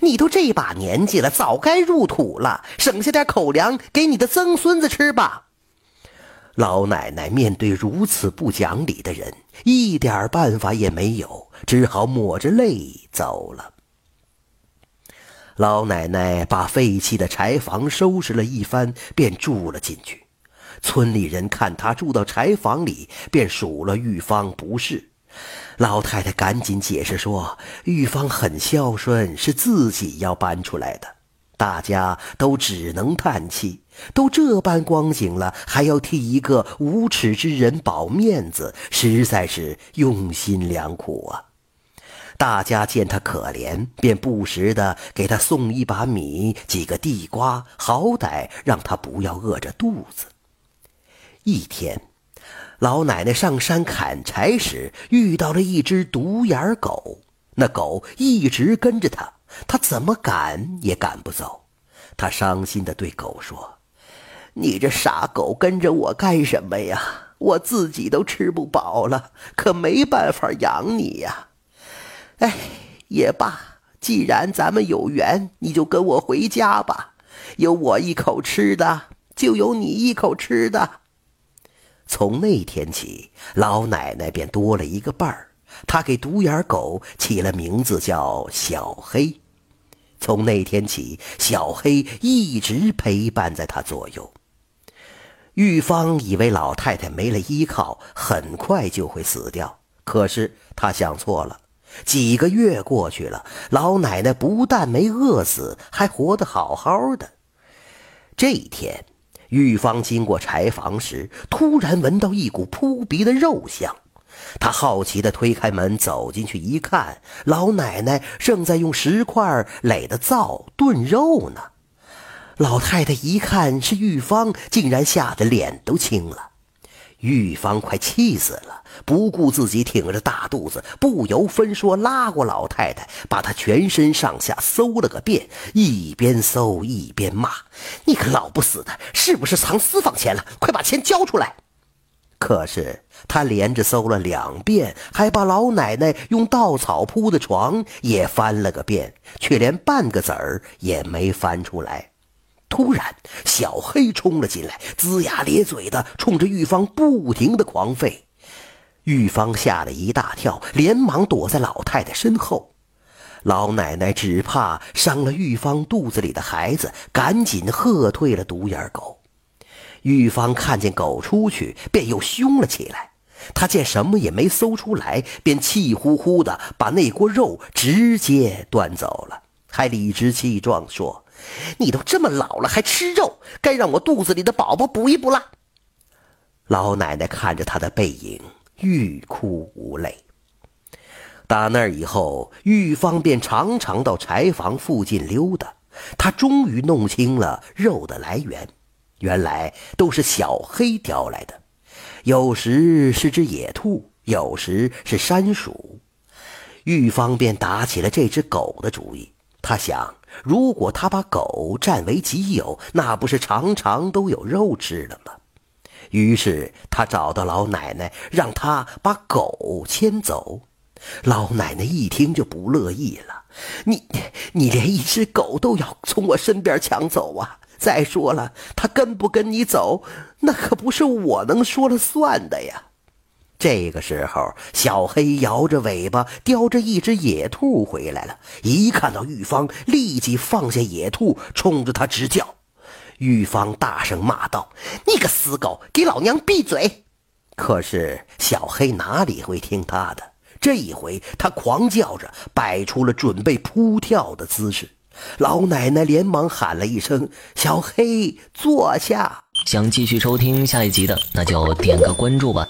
你都这把年纪了，早该入土了，省下点口粮给你的曾孙子吃吧。老奶奶面对如此不讲理的人，一点办法也没有，只好抹着泪走了。老奶奶把废弃的柴房收拾了一番，便住了进去。村里人看她住到柴房里，便数落玉芳不是。老太太赶紧解释说：“玉芳很孝顺，是自己要搬出来的。”大家都只能叹气。都这般光景了，还要替一个无耻之人保面子，实在是用心良苦啊！大家见他可怜，便不时的给他送一把米、几个地瓜，好歹让他不要饿着肚子。一天。老奶奶上山砍柴时遇到了一只独眼狗，那狗一直跟着她，她怎么赶也赶不走。她伤心地对狗说：“你这傻狗跟着我干什么呀？我自己都吃不饱了，可没办法养你呀。哎，也罢，既然咱们有缘，你就跟我回家吧。有我一口吃的，就有你一口吃的。”从那天起，老奶奶便多了一个伴儿。她给独眼狗起了名字叫小黑。从那天起，小黑一直陪伴在她左右。玉芳以为老太太没了依靠，很快就会死掉。可是她想错了。几个月过去了，老奶奶不但没饿死，还活得好好的。这一天。玉芳经过柴房时，突然闻到一股扑鼻的肉香。她好奇地推开门，走进去一看，老奶奶正在用石块垒的灶炖肉呢。老太太一看是玉芳，竟然吓得脸都青了。玉芳快气死了，不顾自己挺着大肚子，不由分说拉过老太太，把她全身上下搜了个遍，一边搜一边骂：“你个老不死的，是不是藏私房钱了？快把钱交出来！”可是他连着搜了两遍，还把老奶奶用稻草铺的床也翻了个遍，却连半个子儿也没翻出来。突然，小黑冲了进来，龇牙咧嘴的冲着玉芳不停的狂吠。玉芳吓了一大跳，连忙躲在老太太身后。老奶奶只怕伤了玉芳肚子里的孩子，赶紧喝退了独眼狗。玉芳看见狗出去，便又凶了起来。她见什么也没搜出来，便气呼呼的把那锅肉直接端走了，还理直气壮说。你都这么老了还吃肉，该让我肚子里的宝宝补一补了。老奶奶看着他的背影，欲哭无泪。打那以后，玉芳便常常到柴房附近溜达。她终于弄清了肉的来源，原来都是小黑叼来的，有时是只野兔，有时是山鼠。玉芳便打起了这只狗的主意。她想。如果他把狗占为己有，那不是常常都有肉吃了吗？于是他找到老奶奶，让她把狗牵走。老奶奶一听就不乐意了：“你，你连一只狗都要从我身边抢走啊！再说了，他跟不跟你走，那可不是我能说了算的呀。”这个时候，小黑摇着尾巴，叼着一只野兔回来了。一看到玉芳，立即放下野兔，冲着他直叫。玉芳大声骂道：“你个死狗，给老娘闭嘴！”可是小黑哪里会听他的？这一回，他狂叫着，摆出了准备扑跳的姿势。老奶奶连忙喊了一声：“小黑，坐下。”想继续收听下一集的，那就点个关注吧。